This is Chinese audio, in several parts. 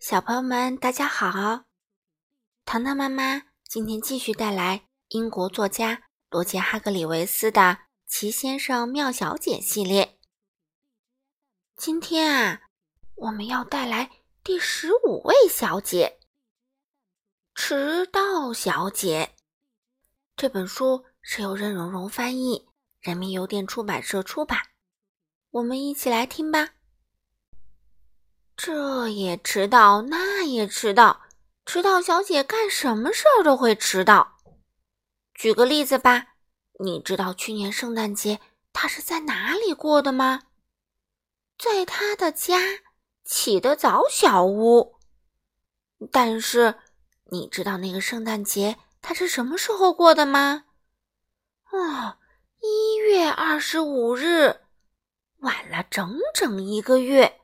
小朋友们，大家好！糖糖妈妈今天继续带来英国作家罗杰·哈格里维斯的《奇先生妙小姐》系列。今天啊，我们要带来第十五位小姐——迟到小姐。这本书是由任蓉蓉翻译，人民邮电出版社出版。我们一起来听吧。这也迟到，那也迟到，迟到小姐干什么事儿都会迟到。举个例子吧，你知道去年圣诞节她是在哪里过的吗？在她的家起得早小屋。但是你知道那个圣诞节她是什么时候过的吗？啊，一月二十五日，晚了整整一个月。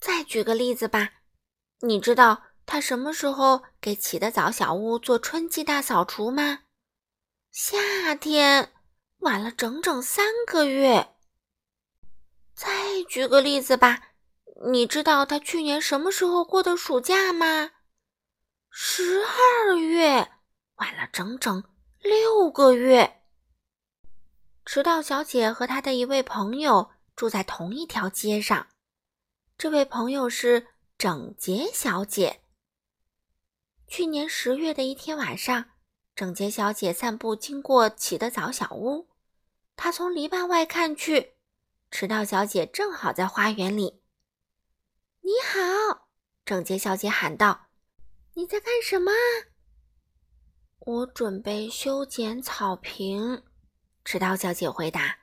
再举个例子吧，你知道他什么时候给起得早小屋做春季大扫除吗？夏天，晚了整整三个月。再举个例子吧，你知道他去年什么时候过的暑假吗？十二月，晚了整整六个月。迟到小姐和她的一位朋友住在同一条街上。这位朋友是整洁小姐。去年十月的一天晚上，整洁小姐散步经过起得早小屋，她从篱笆外看去，迟到小姐正好在花园里。“你好！”整洁小姐喊道，“你在干什么？”“我准备修剪草坪。”迟到小姐回答。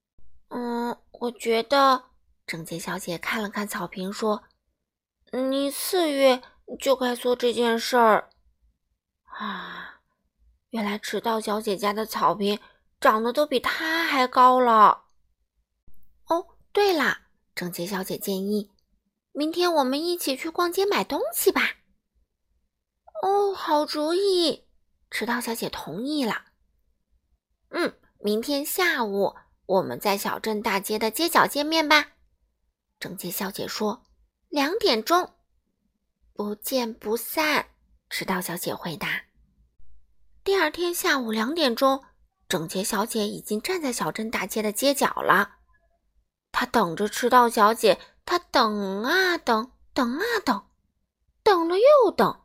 “嗯，我觉得。”整洁小姐看了看草坪，说：“你四月就该做这件事儿啊！原来迟到小姐家的草坪长得都比她还高了。”哦，对了，整洁小姐建议：“明天我们一起去逛街买东西吧。”哦，好主意！迟到小姐同意了。嗯，明天下午我们在小镇大街的街角见面吧。整洁小姐说：“两点钟，不见不散。”迟到小姐回答。第二天下午两点钟，整洁小姐已经站在小镇大街的街角了。她等着迟到小姐，她等啊等，等啊等，等了又等，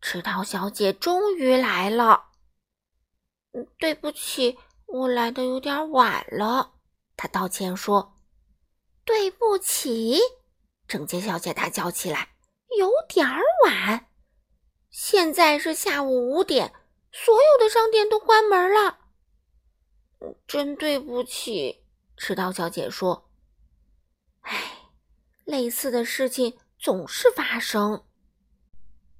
迟到小姐终于来了。对不起，我来的有点晚了。她道歉说。不起，整洁小姐大叫起来：“有点儿晚，现在是下午五点，所有的商店都关门了。”真对不起，迟到小姐说：“唉，类似的事情总是发生。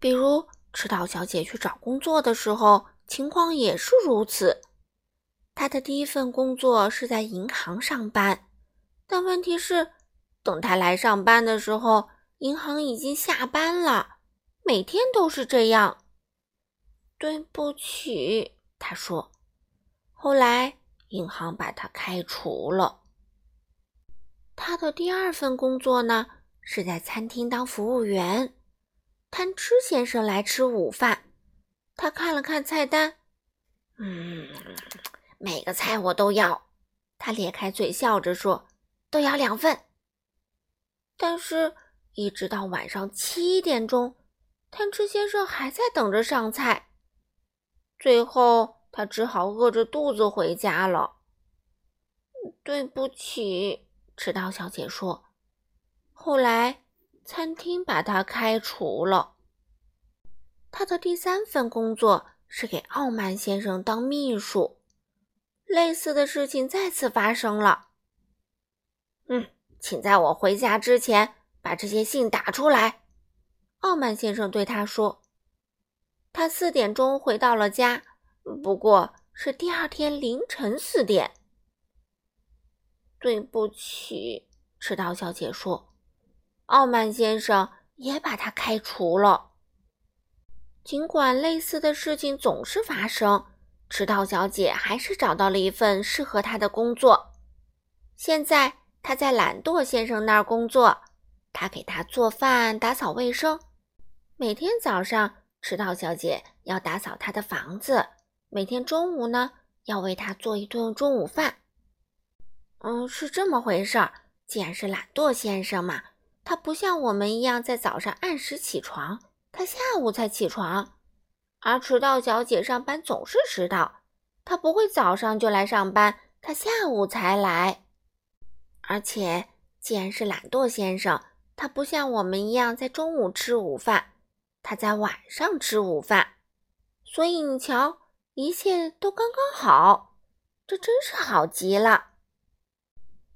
比如迟到小姐去找工作的时候，情况也是如此。她的第一份工作是在银行上班。”但问题是，等他来上班的时候，银行已经下班了。每天都是这样。对不起，他说。后来银行把他开除了。他的第二份工作呢，是在餐厅当服务员。贪吃先生来吃午饭，他看了看菜单，嗯，每个菜我都要。他咧开嘴笑着说。都要两份，但是，一直到晚上七点钟，贪吃先生还在等着上菜。最后，他只好饿着肚子回家了。对不起，迟到小姐说。后来，餐厅把他开除了。他的第三份工作是给傲慢先生当秘书。类似的事情再次发生了。请在我回家之前把这些信打出来。”傲慢先生对他说。他四点钟回到了家，不过是第二天凌晨四点。对不起，迟到小姐说。傲慢先生也把他开除了。尽管类似的事情总是发生，迟到小姐还是找到了一份适合她的工作。现在。他在懒惰先生那儿工作，他给他做饭、打扫卫生。每天早上，迟到小姐要打扫他的房子；每天中午呢，要为他做一顿中午饭。嗯，是这么回事儿。既然是懒惰先生嘛，他不像我们一样在早上按时起床，他下午才起床。而迟到小姐上班总是迟到，她不会早上就来上班，她下午才来。而且，既然是懒惰先生，他不像我们一样在中午吃午饭，他在晚上吃午饭。所以你瞧，一切都刚刚好，这真是好极了。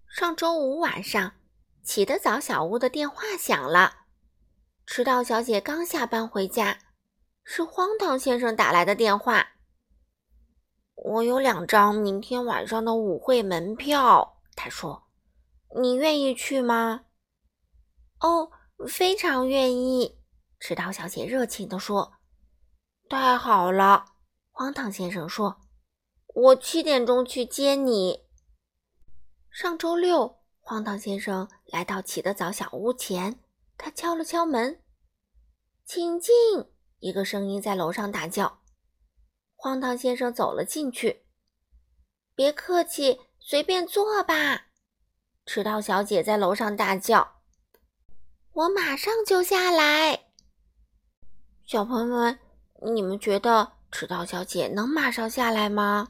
上周五晚上，起得早小屋的电话响了，迟到小姐刚下班回家。是荒唐先生打来的电话。我有两张明天晚上的舞会门票，他说：“你愿意去吗？”“哦，非常愿意。”迟到小姐热情地说。“太好了！”荒唐先生说，“我七点钟去接你。”上周六，荒唐先生来到起得早小屋前，他敲了敲门，“请进。”一个声音在楼上大叫：“荒唐先生走了进去。别客气，随便坐吧。”迟到小姐在楼上大叫：“我马上就下来。”小朋友们，你们觉得迟到小姐能马上下来吗？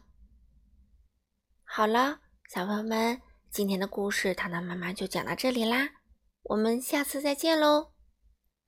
好了，小朋友们，今天的故事糖糖妈妈就讲到这里啦，我们下次再见喽。